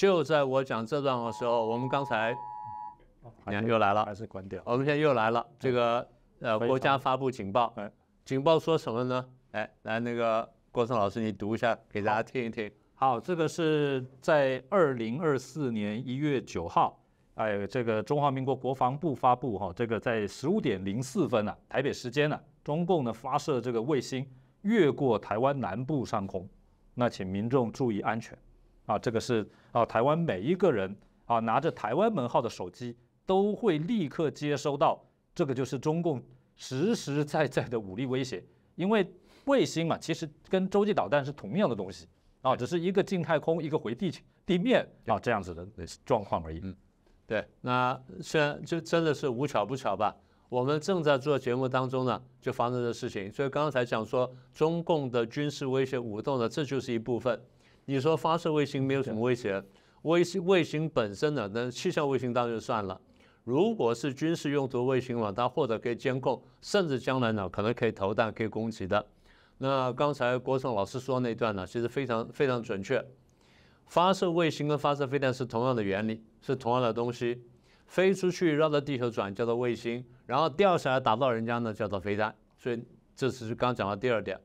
就在我讲这段的时候，我们刚才你看又来了，还是关掉。我们现在又来了，这个呃国家发布警报哎，警报说什么呢？哎，来那个郭胜老师你读一下给大家听一听。好，这个是在二零二四年一月九号，哎，这个中华民国国防部发布哈，这个在十五点零四分啊，台北时间呢、中共呢发射这个卫星越过台湾南部上空，那请民众注意安全啊，这个是啊，台湾每一个人啊拿着台湾门号的手机都会立刻接收到，这个就是中共实实在在的武力威胁，因为卫星嘛，其实跟洲际导弹是同样的东西。啊，只是一个进太空，一个回地地面啊，这样子的状况而已。嗯对，那虽然就真的是无巧不巧吧，我们正在做节目当中呢，就发生的事情。所以刚才讲说中共的军事威胁武动呢，这就是一部分。你说发射卫星没有什么威胁，卫星卫星本身呢，那气象卫星当然就算了。如果是军事用途卫星嘛，它或者可以监控，甚至将来呢可能可以投弹、可以攻击的。那刚才郭胜老师说那段呢，其实非常非常准确。发射卫星跟发射飞弹是同样的原理，是同样的东西。飞出去绕着地球转叫做卫星，然后掉下来打到人家呢叫做飞弹。所以这是刚讲到第二点。